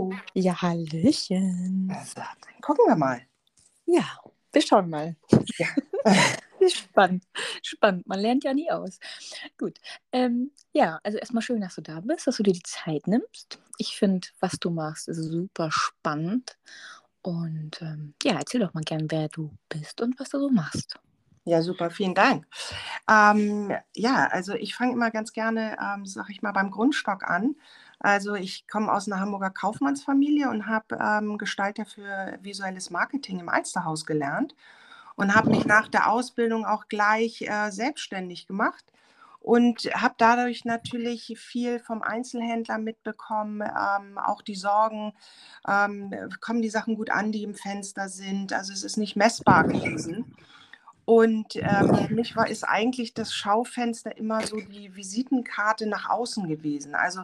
hallo. Ja, Hallöchen. Also, dann gucken wir mal. Ja, wir schauen mal. Ja. Spannend, spannend. Man lernt ja nie aus. Gut. Ähm, ja, also erstmal schön, dass du da bist, dass du dir die Zeit nimmst. Ich finde, was du machst, ist super spannend. Und ähm, ja, erzähl doch mal gern, wer du bist und was du so machst. Ja, super, vielen Dank. Ähm, ja, also ich fange immer ganz gerne, ähm, sag ich mal, beim Grundstock an. Also ich komme aus einer Hamburger Kaufmannsfamilie und habe ähm, Gestalter für visuelles Marketing im Alsterhaus gelernt und habe mich nach der Ausbildung auch gleich äh, selbstständig gemacht und habe dadurch natürlich viel vom Einzelhändler mitbekommen, ähm, auch die Sorgen, ähm, kommen die Sachen gut an, die im Fenster sind. Also es ist nicht messbar gewesen. Und ähm, für mich war ist eigentlich das Schaufenster immer so die Visitenkarte nach außen gewesen. Also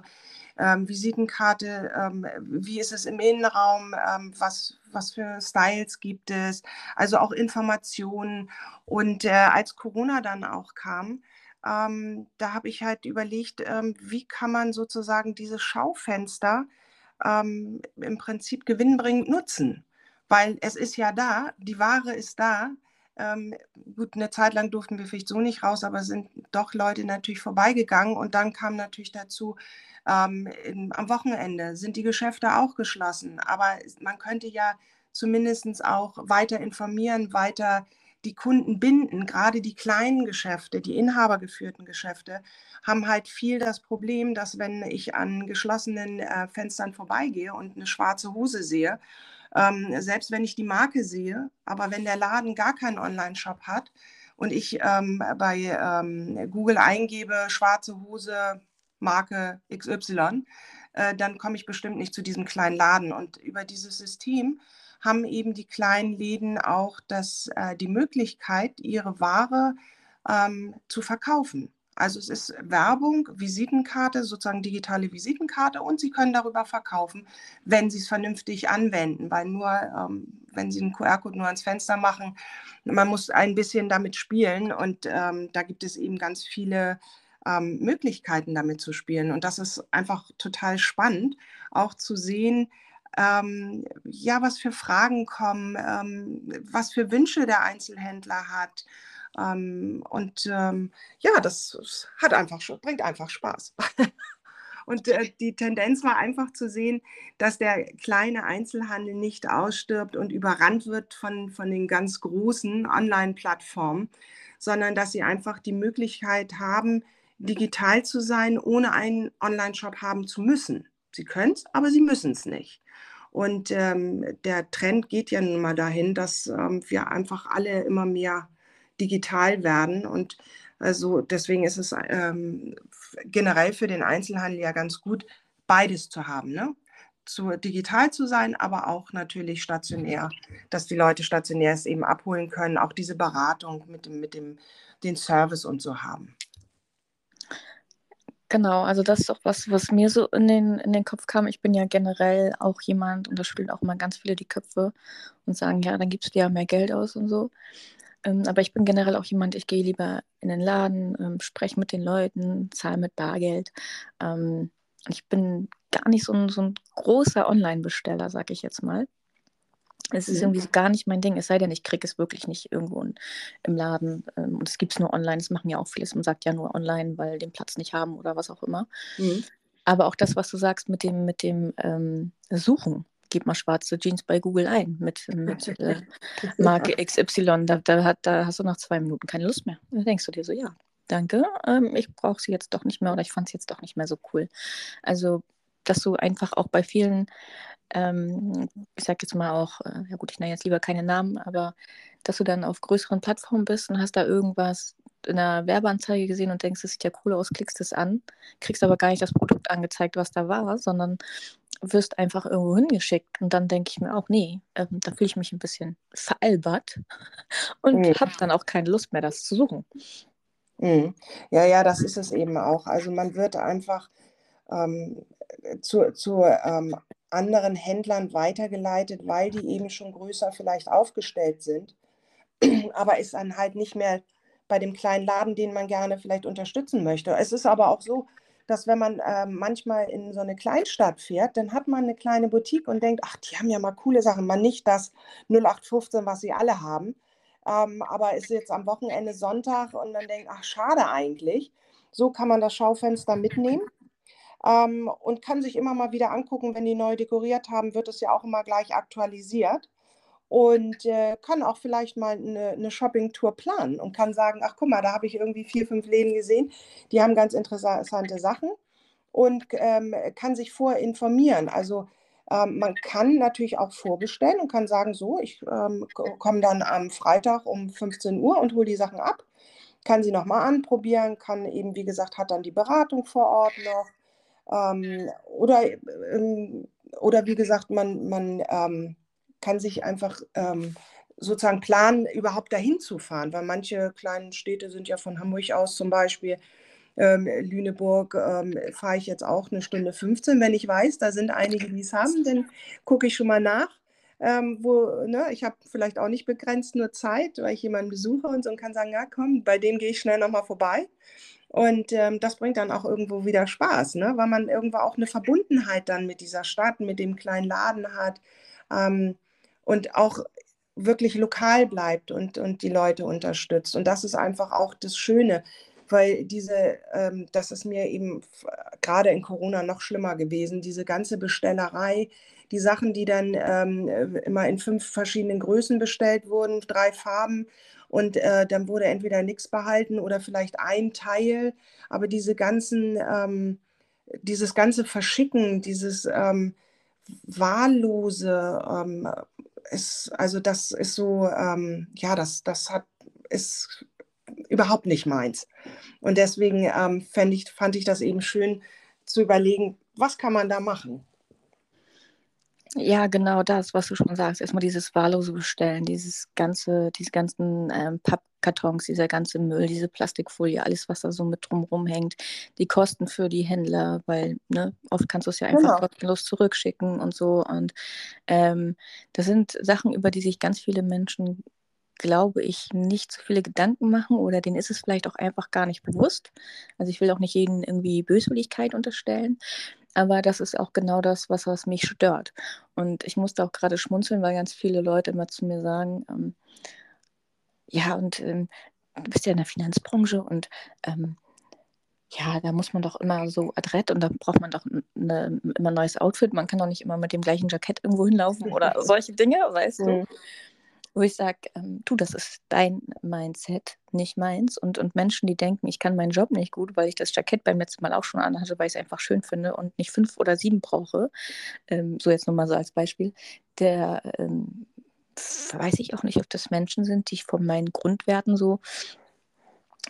ähm, Visitenkarte, ähm, wie ist es im Innenraum, ähm, was, was für Styles gibt es, also auch Informationen. Und äh, als Corona dann auch kam, ähm, da habe ich halt überlegt, ähm, wie kann man sozusagen diese Schaufenster im Prinzip gewinnbringend nutzen. Weil es ist ja da, die Ware ist da, ähm, gut, eine Zeit lang durften wir vielleicht so nicht raus, aber sind doch Leute natürlich vorbeigegangen. Und dann kam natürlich dazu, ähm, in, am Wochenende sind die Geschäfte auch geschlossen. Aber man könnte ja zumindest auch weiter informieren, weiter die Kunden binden. Gerade die kleinen Geschäfte, die inhabergeführten Geschäfte, haben halt viel das Problem, dass wenn ich an geschlossenen äh, Fenstern vorbeigehe und eine schwarze Hose sehe, ähm, selbst wenn ich die Marke sehe, aber wenn der Laden gar keinen Online-Shop hat und ich ähm, bei ähm, Google eingebe, schwarze Hose, Marke XY, äh, dann komme ich bestimmt nicht zu diesem kleinen Laden. Und über dieses System haben eben die kleinen Läden auch das, äh, die Möglichkeit, ihre Ware ähm, zu verkaufen. Also es ist Werbung, Visitenkarte, sozusagen digitale Visitenkarte und Sie können darüber verkaufen, wenn Sie es vernünftig anwenden, weil nur, ähm, wenn Sie einen QR-Code nur ans Fenster machen, man muss ein bisschen damit spielen und ähm, da gibt es eben ganz viele ähm, Möglichkeiten damit zu spielen. Und das ist einfach total spannend, auch zu sehen, ähm, ja, was für Fragen kommen, ähm, was für Wünsche der Einzelhändler hat ähm, und ähm, ja, das hat einfach, bringt einfach Spaß. Und äh, die Tendenz war einfach zu sehen, dass der kleine Einzelhandel nicht ausstirbt und überrannt wird von, von den ganz großen Online-Plattformen, sondern dass sie einfach die Möglichkeit haben, digital zu sein, ohne einen Online-Shop haben zu müssen. Sie können es, aber sie müssen es nicht. Und ähm, der Trend geht ja nun mal dahin, dass ähm, wir einfach alle immer mehr digital werden. Und also deswegen ist es ähm, generell für den Einzelhandel ja ganz gut, beides zu haben. Ne? Zu, digital zu sein, aber auch natürlich stationär, dass die Leute stationär es eben abholen können, auch diese Beratung mit dem, mit dem den Service und so haben. Genau, also das ist auch was, was mir so in den, in den Kopf kam. Ich bin ja generell auch jemand, und da spielen auch immer ganz viele die Köpfe und sagen, ja, dann gibst du ja mehr Geld aus und so. Ähm, aber ich bin generell auch jemand, ich gehe lieber in den Laden, ähm, spreche mit den Leuten, zahle mit Bargeld. Ähm, ich bin gar nicht so ein, so ein großer Online-Besteller, sag ich jetzt mal. Es ist irgendwie so gar nicht mein Ding, es sei denn, ich kriege es wirklich nicht irgendwo in, im Laden. Ähm, und es gibt es nur online, das machen ja auch vieles. Man sagt ja nur online, weil den Platz nicht haben oder was auch immer. Mhm. Aber auch das, was du sagst mit dem, mit dem ähm, Suchen gib mal schwarze Jeans bei Google ein mit, mit äh, Marke XY. Da, da, hat, da hast du nach zwei Minuten keine Lust mehr. Da denkst du dir so, ja, danke, ähm, ich brauche sie jetzt doch nicht mehr oder ich fand sie jetzt doch nicht mehr so cool. Also, dass du einfach auch bei vielen, ähm, ich sag jetzt mal auch, äh, ja gut, ich nenne jetzt lieber keine Namen, aber dass du dann auf größeren Plattformen bist und hast da irgendwas in einer Werbeanzeige gesehen und denkst, das sieht ja cool aus, klickst es an, kriegst aber gar nicht das Produkt angezeigt, was da war, sondern wirst einfach irgendwo hingeschickt. Und dann denke ich mir auch, nee, ähm, da fühle ich mich ein bisschen veralbert und mhm. habe dann auch keine Lust mehr, das zu suchen. Mhm. Ja, ja, das ist es eben auch. Also man wird einfach ähm, zu, zu ähm, anderen Händlern weitergeleitet, weil die eben schon größer vielleicht aufgestellt sind, aber ist dann halt nicht mehr bei dem kleinen Laden, den man gerne vielleicht unterstützen möchte. Es ist aber auch so, dass wenn man äh, manchmal in so eine Kleinstadt fährt, dann hat man eine kleine Boutique und denkt, ach, die haben ja mal coole Sachen. Man nicht das 0815, was sie alle haben. Ähm, aber ist jetzt am Wochenende Sonntag und dann denkt, ach, schade eigentlich. So kann man das Schaufenster mitnehmen ähm, und kann sich immer mal wieder angucken, wenn die neu dekoriert haben, wird es ja auch immer gleich aktualisiert und äh, kann auch vielleicht mal eine, eine Shopping-Tour planen und kann sagen, ach guck mal, da habe ich irgendwie vier, fünf Läden gesehen, die haben ganz interessante Sachen und ähm, kann sich vorinformieren. Also ähm, man kann natürlich auch vorbestellen und kann sagen, so, ich ähm, komme dann am Freitag um 15 Uhr und hole die Sachen ab, kann sie nochmal anprobieren, kann eben, wie gesagt, hat dann die Beratung vor Ort noch. Ähm, oder, ähm, oder wie gesagt, man, man ähm, kann sich einfach ähm, sozusagen planen, überhaupt dahin zu fahren, weil manche kleinen Städte sind ja von Hamburg aus zum Beispiel. Ähm, Lüneburg ähm, fahre ich jetzt auch eine Stunde 15. Wenn ich weiß, da sind einige, die es haben, dann gucke ich schon mal nach. Ähm, wo, ne, ich habe vielleicht auch nicht begrenzt nur Zeit, weil ich jemanden besuche und so und kann sagen, ja komm, bei dem gehe ich schnell nochmal vorbei. Und ähm, das bringt dann auch irgendwo wieder Spaß, ne? weil man irgendwo auch eine Verbundenheit dann mit dieser Stadt, mit dem kleinen Laden hat. Ähm, und auch wirklich lokal bleibt und, und die Leute unterstützt. Und das ist einfach auch das Schöne, weil diese, ähm, das ist mir eben gerade in Corona noch schlimmer gewesen, diese ganze Bestellerei, die Sachen, die dann ähm, immer in fünf verschiedenen Größen bestellt wurden, drei Farben und äh, dann wurde entweder nichts behalten oder vielleicht ein Teil, aber diese ganzen, ähm, dieses ganze Verschicken, dieses ähm, wahllose, ähm, ist, also das ist so, ähm, ja, das, das hat, ist überhaupt nicht meins. Und deswegen ähm, ich, fand ich das eben schön zu überlegen, was kann man da machen? Ja, genau das, was du schon sagst. Erstmal dieses wahllose Bestellen, dieses ganze, diese ganzen ähm, Pappkartons, dieser ganze Müll, diese Plastikfolie, alles, was da so mit drumherum hängt, die Kosten für die Händler, weil ne, oft kannst du es ja einfach genau. kostenlos zurückschicken und so. Und ähm, das sind Sachen, über die sich ganz viele Menschen glaube ich, nicht so viele Gedanken machen oder denen ist es vielleicht auch einfach gar nicht bewusst. Also ich will auch nicht jeden irgendwie Böswilligkeit unterstellen, aber das ist auch genau das, was, was mich stört. Und ich musste auch gerade schmunzeln, weil ganz viele Leute immer zu mir sagen, ähm, ja, und ähm, du bist ja in der Finanzbranche und ähm, ja, da muss man doch immer so adrett und da braucht man doch eine, immer ein neues Outfit. Man kann doch nicht immer mit dem gleichen Jackett irgendwo hinlaufen oder solche Dinge, weißt du. Wo ich sage, ähm, du, das ist dein Mindset, nicht meins. Und, und Menschen, die denken, ich kann meinen Job nicht gut, weil ich das Jackett beim letzten Mal auch schon anhatte, weil ich es einfach schön finde und nicht fünf oder sieben brauche, ähm, so jetzt nur mal so als Beispiel, der ähm, weiß ich auch nicht, ob das Menschen sind, die ich von meinen Grundwerten so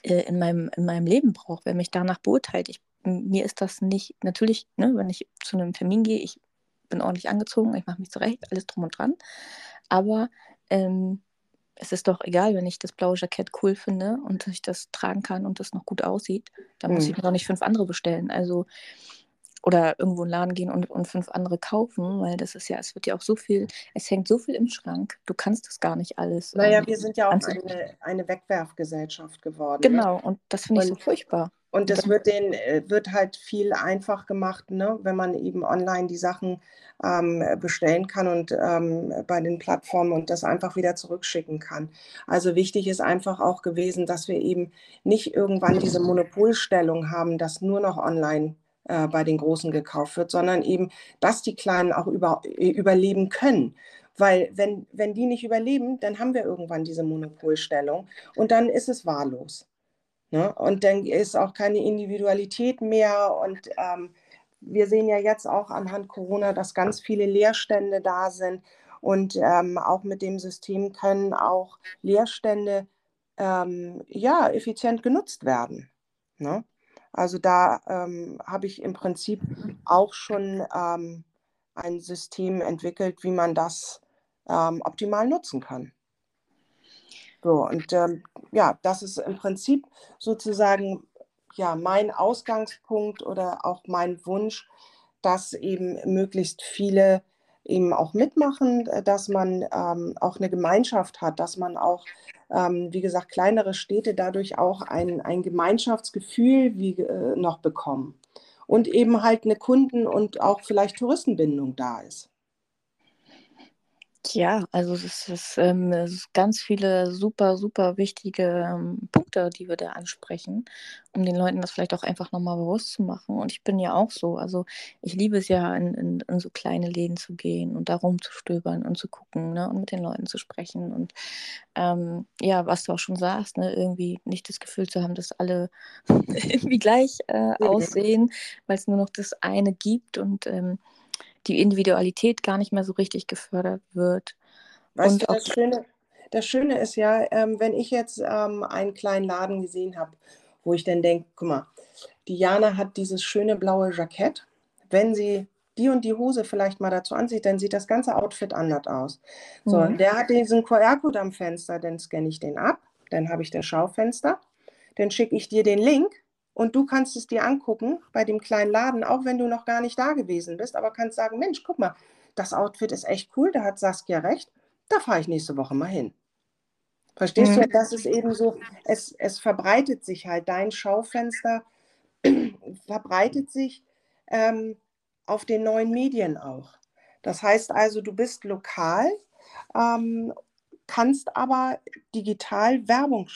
äh, in, meinem, in meinem Leben brauche, wer mich danach beurteilt. Ich, mir ist das nicht, natürlich, ne, wenn ich zu einem Termin gehe, ich bin ordentlich angezogen, ich mache mich zurecht, alles drum und dran. Aber ähm, es ist doch egal, wenn ich das blaue Jackett cool finde und ich das tragen kann und das noch gut aussieht, dann muss mhm. ich mir doch nicht fünf andere bestellen. Also oder irgendwo in den Laden gehen und, und fünf andere kaufen, weil das ist ja, es wird ja auch so viel, es hängt so viel im Schrank, du kannst das gar nicht alles. Naja, ähm, wir sind ja auch eine, eine Wegwerfgesellschaft geworden. Ne? Genau, und das finde ich so furchtbar. Und das wird, den, äh, wird halt viel einfach gemacht, ne? wenn man eben online die Sachen ähm, bestellen kann und ähm, bei den Plattformen und das einfach wieder zurückschicken kann. Also wichtig ist einfach auch gewesen, dass wir eben nicht irgendwann diese Monopolstellung haben, dass nur noch online äh, bei den Großen gekauft wird, sondern eben, dass die Kleinen auch über, äh, überleben können. Weil wenn, wenn die nicht überleben, dann haben wir irgendwann diese Monopolstellung und dann ist es wahllos. Ne? Und dann ist auch keine Individualität mehr. Und ähm, wir sehen ja jetzt auch anhand Corona, dass ganz viele Leerstände da sind. Und ähm, auch mit dem System können auch Leerstände ähm, ja, effizient genutzt werden. Ne? Also da ähm, habe ich im Prinzip auch schon ähm, ein System entwickelt, wie man das ähm, optimal nutzen kann. So, und ähm, ja, das ist im Prinzip sozusagen ja, mein Ausgangspunkt oder auch mein Wunsch, dass eben möglichst viele eben auch mitmachen, äh, dass man ähm, auch eine Gemeinschaft hat, dass man auch, ähm, wie gesagt, kleinere Städte dadurch auch ein, ein Gemeinschaftsgefühl wie, äh, noch bekommen. und eben halt eine Kunden- und auch vielleicht Touristenbindung da ist. Ja, also es ist, ähm, es ist ganz viele super, super wichtige ähm, Punkte, die wir da ansprechen, um den Leuten das vielleicht auch einfach nochmal bewusst zu machen. Und ich bin ja auch so, also ich liebe es ja, in, in, in so kleine Läden zu gehen und da rumzustöbern und zu gucken ne, und mit den Leuten zu sprechen. Und ähm, ja, was du auch schon sagst, ne, irgendwie nicht das Gefühl zu haben, dass alle irgendwie gleich äh, aussehen, weil es nur noch das eine gibt und ähm, die Individualität gar nicht mehr so richtig gefördert wird. Weißt und du, das Schöne, das Schöne ist ja, ähm, wenn ich jetzt ähm, einen kleinen Laden gesehen habe, wo ich dann denke, guck mal, Diana hat dieses schöne blaue Jackett. Wenn sie die und die Hose vielleicht mal dazu ansieht, dann sieht das ganze Outfit anders aus. So, mhm. der hat diesen QR-Code am Fenster, dann scanne ich den ab, dann habe ich das Schaufenster, dann schicke ich dir den Link und du kannst es dir angucken bei dem kleinen Laden, auch wenn du noch gar nicht da gewesen bist, aber kannst sagen, Mensch, guck mal, das Outfit ist echt cool, da hat Saskia recht, da fahre ich nächste Woche mal hin. Verstehst mhm. du? Das ist eben so, es, es verbreitet sich halt, dein Schaufenster verbreitet sich ähm, auf den neuen Medien auch. Das heißt also, du bist lokal, ähm, kannst aber digital Werbung,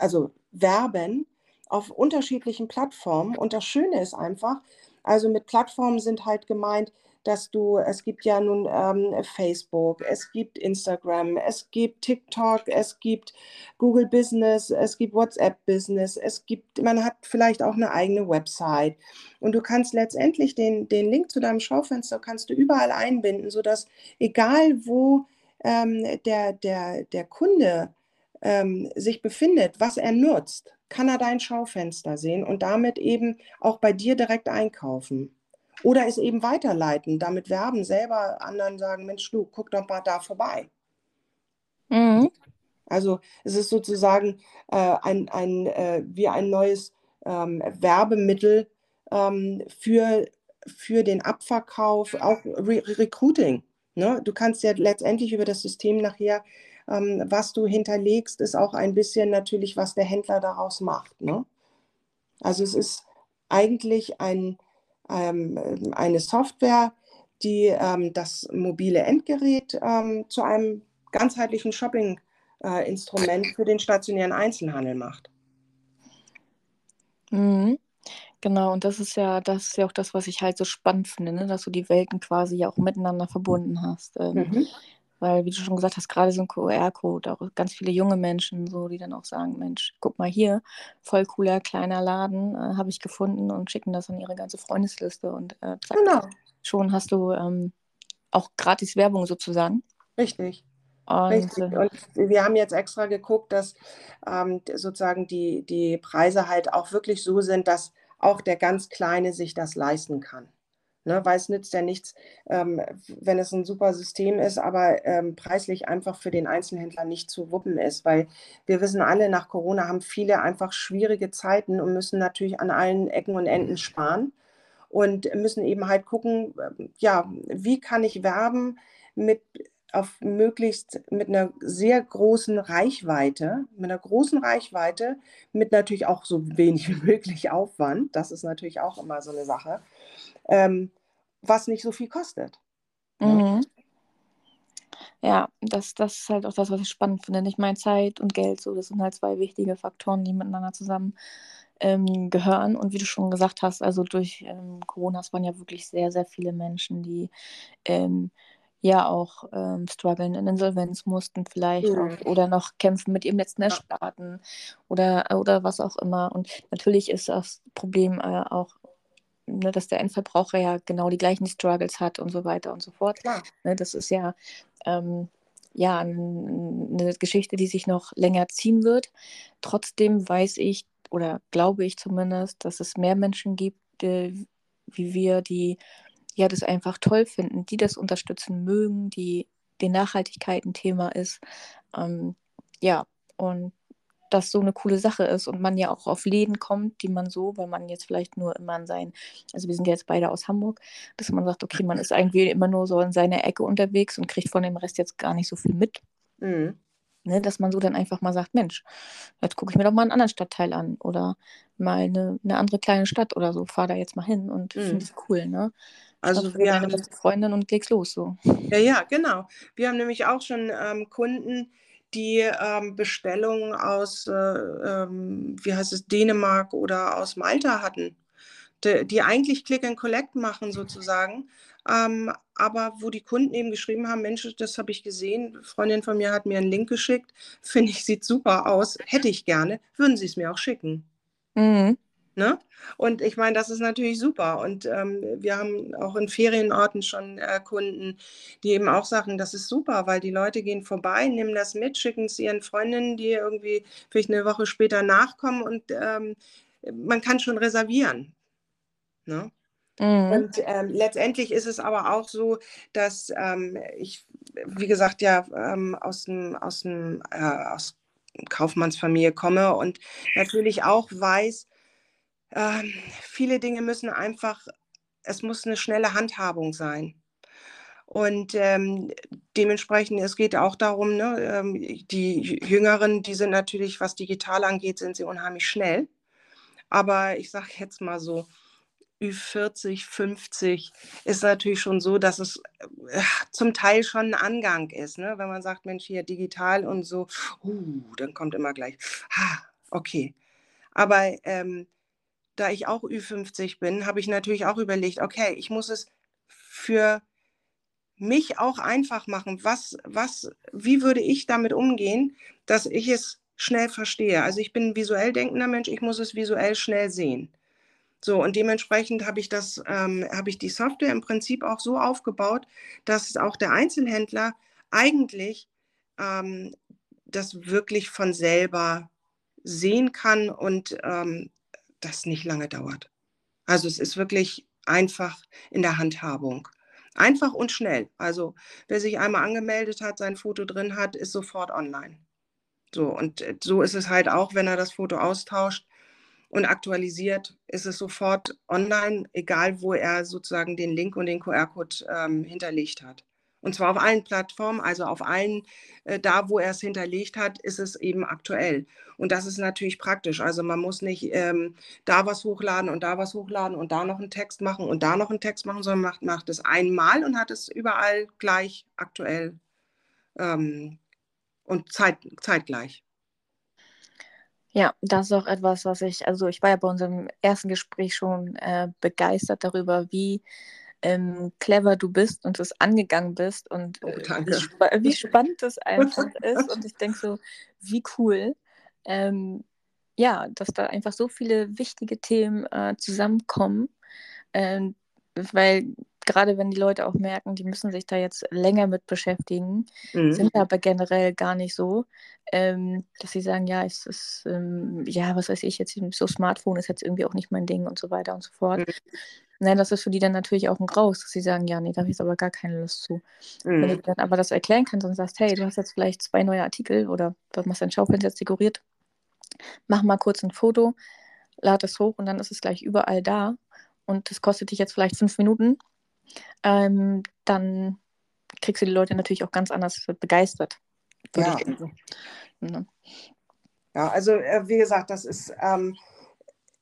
also werben auf unterschiedlichen Plattformen. Und das Schöne ist einfach, also mit Plattformen sind halt gemeint, dass du, es gibt ja nun ähm, Facebook, es gibt Instagram, es gibt TikTok, es gibt Google Business, es gibt WhatsApp Business, es gibt, man hat vielleicht auch eine eigene Website. Und du kannst letztendlich den, den Link zu deinem Schaufenster kannst du überall einbinden, sodass egal wo ähm, der, der, der Kunde ähm, sich befindet, was er nutzt, kann er dein Schaufenster sehen und damit eben auch bei dir direkt einkaufen. Oder es eben weiterleiten, damit werben, selber anderen sagen, Mensch, du, guck doch mal da vorbei. Mhm. Also es ist sozusagen äh, ein, ein, äh, wie ein neues ähm, Werbemittel ähm, für, für den Abverkauf, auch Re Recruiting. Ne? Du kannst ja letztendlich über das System nachher ähm, was du hinterlegst, ist auch ein bisschen natürlich, was der Händler daraus macht. Ne? Also es ist eigentlich ein, ähm, eine Software, die ähm, das mobile Endgerät ähm, zu einem ganzheitlichen Shopping-Instrument äh, für den stationären Einzelhandel macht. Mhm. Genau, und das ist ja, das ist ja auch das, was ich halt so spannend finde, ne? dass du die Welten quasi ja auch miteinander verbunden hast. Ähm, mhm. Weil, wie du schon gesagt hast, gerade so ein QR-Code, auch ganz viele junge Menschen, so, die dann auch sagen, Mensch, guck mal hier, voll cooler kleiner Laden, äh, habe ich gefunden und schicken das an ihre ganze Freundesliste und äh, zack, genau. schon hast du ähm, auch gratis Werbung sozusagen. Richtig. Und, Richtig. Äh, und wir haben jetzt extra geguckt, dass ähm, sozusagen die, die Preise halt auch wirklich so sind, dass auch der ganz Kleine sich das leisten kann. Ne, weil es nützt ja nichts, ähm, wenn es ein super System ist, aber ähm, preislich einfach für den Einzelhändler nicht zu wuppen ist, weil wir wissen alle, nach Corona haben viele einfach schwierige Zeiten und müssen natürlich an allen Ecken und Enden sparen und müssen eben halt gucken, ähm, ja, wie kann ich werben mit auf möglichst mit einer sehr großen Reichweite, mit einer großen Reichweite, mit natürlich auch so wenig wie möglich Aufwand. Das ist natürlich auch immer so eine Sache ähm, was nicht so viel kostet. Mhm. Ja, das, das ist halt auch das, was ich spannend finde. Nicht meine Zeit und Geld, so, das sind halt zwei wichtige Faktoren, die miteinander zusammen ähm, gehören. Und wie du schon gesagt hast, also durch ähm, Corona waren ja wirklich sehr, sehr viele Menschen, die ähm, ja auch ähm, strugglen in Insolvenz mussten vielleicht mhm. auch, oder noch kämpfen mit ihrem letzten Ersparten oder, oder was auch immer. Und natürlich ist das Problem äh, auch ne, dass der Endverbraucher ja genau die gleichen Struggles hat und so weiter und so fort. Ne, das ist ja, ähm, ja eine Geschichte, die sich noch länger ziehen wird. Trotzdem weiß ich oder glaube ich zumindest, dass es mehr Menschen gibt, äh, wie wir, die ja das einfach toll finden, die das unterstützen mögen, die die Nachhaltigkeit ein Thema ist. Ähm, ja, und das so eine coole Sache ist und man ja auch auf Läden kommt, die man so, weil man jetzt vielleicht nur immer in sein, also wir sind ja jetzt beide aus Hamburg, dass man sagt, okay, man ist irgendwie immer nur so in seiner Ecke unterwegs und kriegt von dem Rest jetzt gar nicht so viel mit. Mhm. ne, dass man so dann einfach mal sagt, Mensch, jetzt gucke ich mir doch mal einen anderen Stadtteil an oder mal eine, eine andere kleine Stadt oder so, fahr da jetzt mal hin und mhm. finde es cool, ne? Also wir beste Freundin und legst los so. Ja, ja, genau. Wir haben nämlich auch schon ähm, Kunden, die ähm, Bestellungen aus, äh, ähm, wie heißt es, Dänemark oder aus Malta hatten, die, die eigentlich Click and Collect machen sozusagen, ähm, aber wo die Kunden eben geschrieben haben, Mensch, das habe ich gesehen, Freundin von mir hat mir einen Link geschickt, finde ich, sieht super aus, hätte ich gerne, würden Sie es mir auch schicken. Mhm. Ne? Und ich meine, das ist natürlich super. Und ähm, wir haben auch in Ferienorten schon äh, Kunden, die eben auch sagen, das ist super, weil die Leute gehen vorbei, nehmen das mit, schicken es ihren Freundinnen, die irgendwie vielleicht eine Woche später nachkommen und ähm, man kann schon reservieren. Ne? Mhm. Und ähm, letztendlich ist es aber auch so, dass ähm, ich, wie gesagt, ja ähm, aus dem, aus dem äh, aus Kaufmannsfamilie komme und natürlich auch weiß, ähm, viele Dinge müssen einfach, es muss eine schnelle Handhabung sein. Und ähm, dementsprechend, es geht auch darum, ne, ähm, die Jüngeren, die sind natürlich, was digital angeht, sind sie unheimlich schnell. Aber ich sage jetzt mal so, Ü40, 50 ist natürlich schon so, dass es äh, zum Teil schon ein Angang ist. Ne? Wenn man sagt, Mensch, hier digital und so, uh, dann kommt immer gleich, ha, okay. Aber ähm, da ich auch Ü50 bin, habe ich natürlich auch überlegt, okay, ich muss es für mich auch einfach machen. Was, was, wie würde ich damit umgehen, dass ich es schnell verstehe? Also ich bin ein visuell denkender Mensch, ich muss es visuell schnell sehen. So, und dementsprechend habe ich das, ähm, habe ich die Software im Prinzip auch so aufgebaut, dass auch der Einzelhändler eigentlich ähm, das wirklich von selber sehen kann und ähm, das nicht lange dauert. Also es ist wirklich einfach in der Handhabung. Einfach und schnell. Also wer sich einmal angemeldet hat, sein Foto drin hat, ist sofort online. So, und äh, so ist es halt auch, wenn er das Foto austauscht und aktualisiert, ist es sofort online, egal wo er sozusagen den Link und den QR-Code ähm, hinterlegt hat. Und zwar auf allen Plattformen, also auf allen, äh, da wo er es hinterlegt hat, ist es eben aktuell. Und das ist natürlich praktisch. Also man muss nicht ähm, da was hochladen und da was hochladen und da noch einen Text machen und da noch einen Text machen, sondern macht, macht es einmal und hat es überall gleich aktuell ähm, und zeit, zeitgleich. Ja, das ist auch etwas, was ich, also ich war ja bei unserem ersten Gespräch schon äh, begeistert darüber, wie ähm, clever du bist und es angegangen bist und oh, äh, wie, spa wie, spannend das einfach ist. Und ich denke so, wie cool. Ähm, ja, dass da einfach so viele wichtige Themen äh, zusammenkommen. Ähm, weil gerade wenn die Leute auch merken, die müssen sich da jetzt länger mit beschäftigen, mhm. sind aber generell gar nicht so, ähm, dass sie sagen, ja, es ist, ähm, ja, was weiß ich, jetzt so Smartphone ist jetzt irgendwie auch nicht mein Ding und so weiter und so fort. Mhm. Nein, das ist für die dann natürlich auch ein Graus, dass sie sagen, ja, nee, da habe ich aber gar keine Lust zu. Mhm. Wenn du dann aber das erklären kannst und sagst, hey, du hast jetzt vielleicht zwei neue Artikel oder du machst dein Schaufenster jetzt dekoriert, mach mal kurz ein Foto, lad es hoch und dann ist es gleich überall da und das kostet dich jetzt vielleicht fünf Minuten ähm, dann kriegst du die Leute natürlich auch ganz anders begeistert. Ja. Ne? ja, also äh, wie gesagt, das ist, ähm,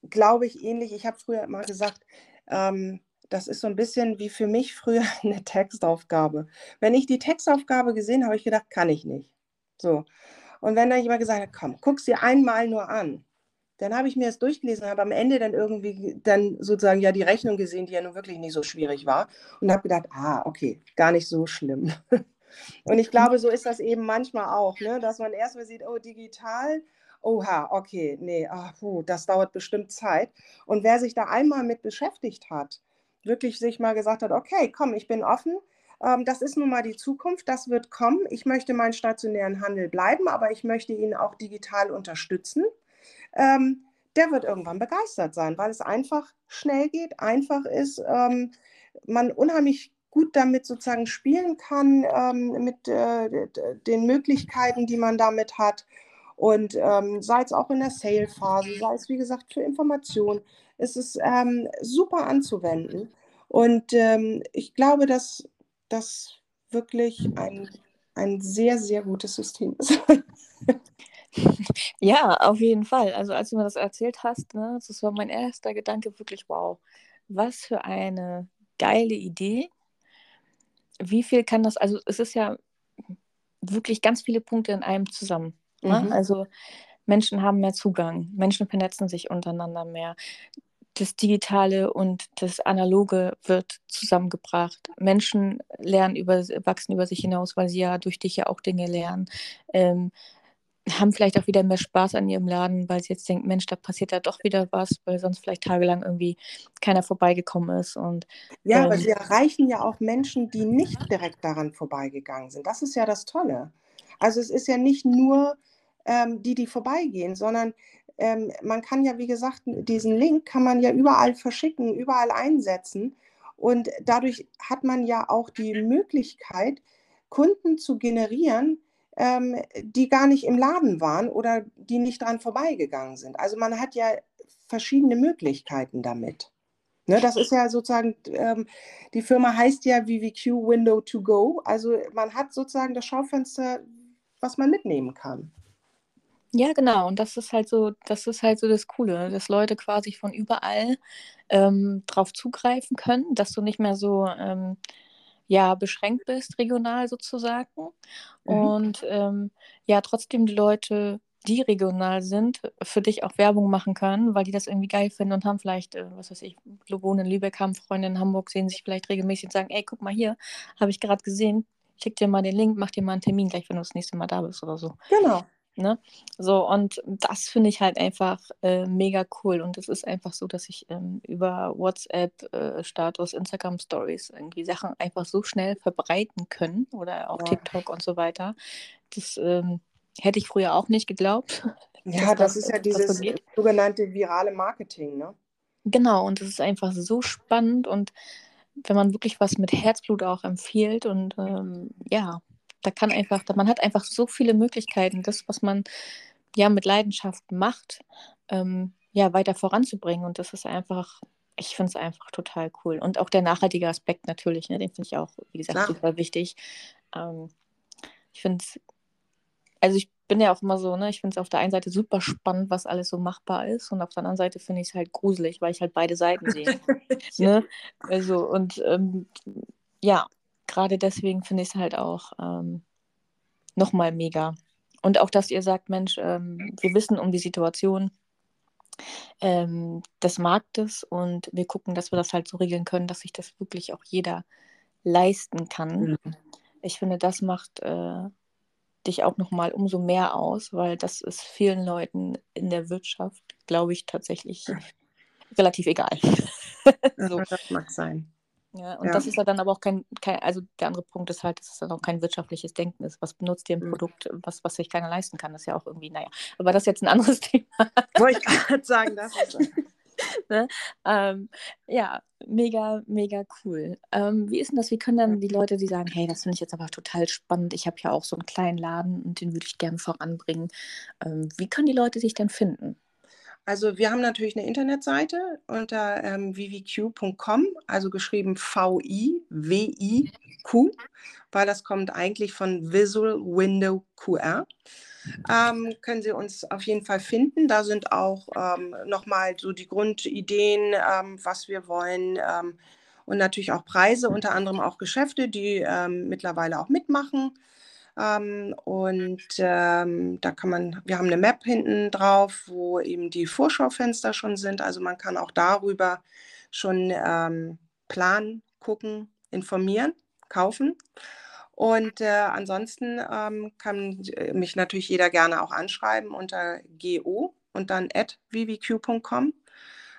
glaube ich, ähnlich. Ich habe früher immer gesagt, ähm, das ist so ein bisschen wie für mich früher eine Textaufgabe. Wenn ich die Textaufgabe gesehen habe, habe ich gedacht, kann ich nicht. So. Und wenn dann jemand gesagt hat, komm, guck sie einmal nur an, dann habe ich mir das durchgelesen, habe am Ende dann irgendwie dann sozusagen ja die Rechnung gesehen, die ja nun wirklich nicht so schwierig war und habe gedacht, ah, okay, gar nicht so schlimm. Und ich glaube, so ist das eben manchmal auch, ne? dass man erstmal sieht, oh, digital, oha, okay, nee, ach, puh, das dauert bestimmt Zeit. Und wer sich da einmal mit beschäftigt hat, wirklich sich mal gesagt hat, okay, komm, ich bin offen, ähm, das ist nun mal die Zukunft, das wird kommen. Ich möchte meinen stationären Handel bleiben, aber ich möchte ihn auch digital unterstützen ähm, der wird irgendwann begeistert sein, weil es einfach schnell geht, einfach ist, ähm, man unheimlich gut damit sozusagen spielen kann, ähm, mit äh, den Möglichkeiten, die man damit hat. Und ähm, sei es auch in der Sale-Phase, sei es wie gesagt für Informationen, ist es ähm, super anzuwenden. Und ähm, ich glaube, dass das wirklich ein ein sehr, sehr gutes System ist. ja, auf jeden Fall. Also als du mir das erzählt hast, ne, das war mein erster Gedanke wirklich, wow, was für eine geile Idee. Wie viel kann das, also es ist ja wirklich ganz viele Punkte in einem zusammen. Ne? Mhm. Also Menschen haben mehr Zugang, Menschen vernetzen sich untereinander mehr. Das Digitale und das Analoge wird zusammengebracht. Menschen lernen über, wachsen über sich hinaus, weil sie ja durch dich ja auch Dinge lernen. Ähm, haben vielleicht auch wieder mehr Spaß an ihrem Laden, weil sie jetzt denken, Mensch, da passiert ja doch wieder was, weil sonst vielleicht tagelang irgendwie keiner vorbeigekommen ist. Und, ja, ähm, aber sie erreichen ja auch Menschen, die nicht direkt daran vorbeigegangen sind. Das ist ja das Tolle. Also es ist ja nicht nur ähm, die, die vorbeigehen, sondern ähm, man kann ja, wie gesagt, diesen Link kann man ja überall verschicken, überall einsetzen. Und dadurch hat man ja auch die Möglichkeit, Kunden zu generieren, ähm, die gar nicht im Laden waren oder die nicht dran vorbeigegangen sind. Also man hat ja verschiedene Möglichkeiten damit. Ne, das ist ja sozusagen, ähm, die Firma heißt ja VVQ Window to Go. Also man hat sozusagen das Schaufenster, was man mitnehmen kann. Ja, genau. Und das ist halt so, das ist halt so das Coole, dass Leute quasi von überall ähm, drauf zugreifen können, dass du nicht mehr so ähm, ja, beschränkt bist, regional sozusagen. Mhm. Und ähm, ja, trotzdem die Leute, die regional sind, für dich auch Werbung machen können, weil die das irgendwie geil finden und haben vielleicht, äh, was weiß ich, wohnen in Lübeck, haben Freunde in Hamburg, sehen sich vielleicht regelmäßig und sagen, ey, guck mal hier, habe ich gerade gesehen, schick dir mal den Link, mach dir mal einen Termin gleich, wenn du das nächste Mal da bist oder so. Genau. Ne? So, und das finde ich halt einfach äh, mega cool. Und es ist einfach so, dass ich ähm, über WhatsApp-Status, äh, Instagram-Stories irgendwie Sachen einfach so schnell verbreiten können oder auch ja. TikTok und so weiter. Das ähm, hätte ich früher auch nicht geglaubt. Ja, das, das, ist ja dieses so sogenannte virale Marketing, ne? Genau, und es ist einfach so spannend und wenn man wirklich was mit Herzblut auch empfiehlt und ähm, ja, da kann einfach, man hat einfach so viele Möglichkeiten, das, was man ja mit Leidenschaft macht, ähm, ja, weiter voranzubringen. Und das ist einfach, ich finde es einfach total cool. Und auch der nachhaltige Aspekt natürlich, ne, den finde ich auch, wie gesagt, Klar. super wichtig. Ähm, ich finde es, also ich bin ja auch immer so, ne, ich finde es auf der einen Seite super spannend, was alles so machbar ist, und auf der anderen Seite finde ich es halt gruselig, weil ich halt beide Seiten sehe. ne? Also, und ähm, ja, gerade deswegen finde ich es halt auch ähm, nochmal mega. Und auch, dass ihr sagt, Mensch, ähm, wir wissen um die Situation ähm, des Marktes und wir gucken, dass wir das halt so regeln können, dass sich das wirklich auch jeder leisten kann. Mhm. Ich finde, das macht äh, dich auch nochmal umso mehr aus, weil das ist vielen Leuten in der Wirtschaft, glaube ich, tatsächlich relativ egal. so. Das mag sein. Ja, und ja. das ist ja dann aber auch kein, kein, also der andere Punkt ist halt, dass es dann auch kein wirtschaftliches Denken ist. Was benutzt ihr ein mhm. Produkt, was, was sich keiner leisten kann? Das ist ja auch irgendwie, naja, aber das ist jetzt ein anderes Thema. Wollte ich gerade sagen, das ist ne? ähm, ja, mega, mega cool. Ähm, wie ist denn das? Wie können dann die Leute, die sagen, hey, das finde ich jetzt aber total spannend, ich habe ja auch so einen kleinen Laden und den würde ich gerne voranbringen. Ähm, wie können die Leute sich denn finden? Also wir haben natürlich eine Internetseite unter ähm, vvq.com, also geschrieben V-I-W-I-Q, weil das kommt eigentlich von Visual Window QR. Ähm, können Sie uns auf jeden Fall finden. Da sind auch ähm, nochmal so die Grundideen, ähm, was wir wollen ähm, und natürlich auch Preise, unter anderem auch Geschäfte, die ähm, mittlerweile auch mitmachen. Ähm, und ähm, da kann man, wir haben eine Map hinten drauf, wo eben die Vorschaufenster schon sind. Also man kann auch darüber schon ähm, planen, gucken, informieren, kaufen. Und äh, ansonsten ähm, kann mich natürlich jeder gerne auch anschreiben unter go und dann at vvq.com.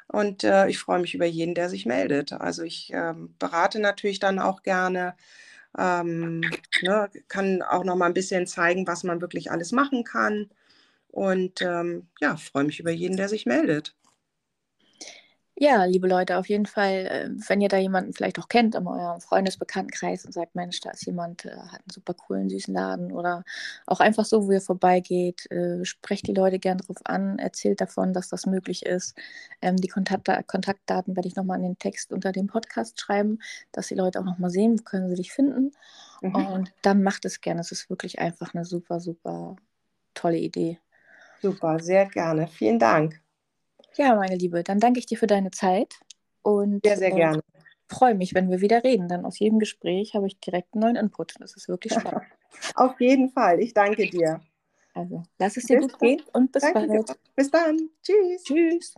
Und äh, ich freue mich über jeden, der sich meldet. Also ich äh, berate natürlich dann auch gerne ähm, ne, kann auch noch mal ein bisschen zeigen, was man wirklich alles machen kann. Und ähm, ja, freue mich über jeden, der sich meldet. Ja, liebe Leute, auf jeden Fall, äh, wenn ihr da jemanden vielleicht auch kennt in eurem Freundesbekanntenkreis und sagt, Mensch, da ist jemand, äh, hat einen super coolen, süßen Laden oder auch einfach so, wo ihr vorbeigeht, äh, sprecht die Leute gern drauf an, erzählt davon, dass das möglich ist. Ähm, die Kontakt Kontaktdaten werde ich nochmal in den Text unter dem Podcast schreiben, dass die Leute auch nochmal sehen, wo können sie dich finden. Mhm. Und dann macht es gerne. Es ist wirklich einfach eine super, super tolle Idee. Super, sehr gerne. Vielen Dank. Ja, meine Liebe, dann danke ich dir für deine Zeit und sehr, sehr gerne. freue mich, wenn wir wieder reden. Dann aus jedem Gespräch habe ich direkt einen neuen Input. Das ist wirklich spannend. Auf jeden Fall. Ich danke dir. Also, lass es dir bis gut dann. gehen und bis danke bald. Dir. Bis dann. Tschüss. Tschüss.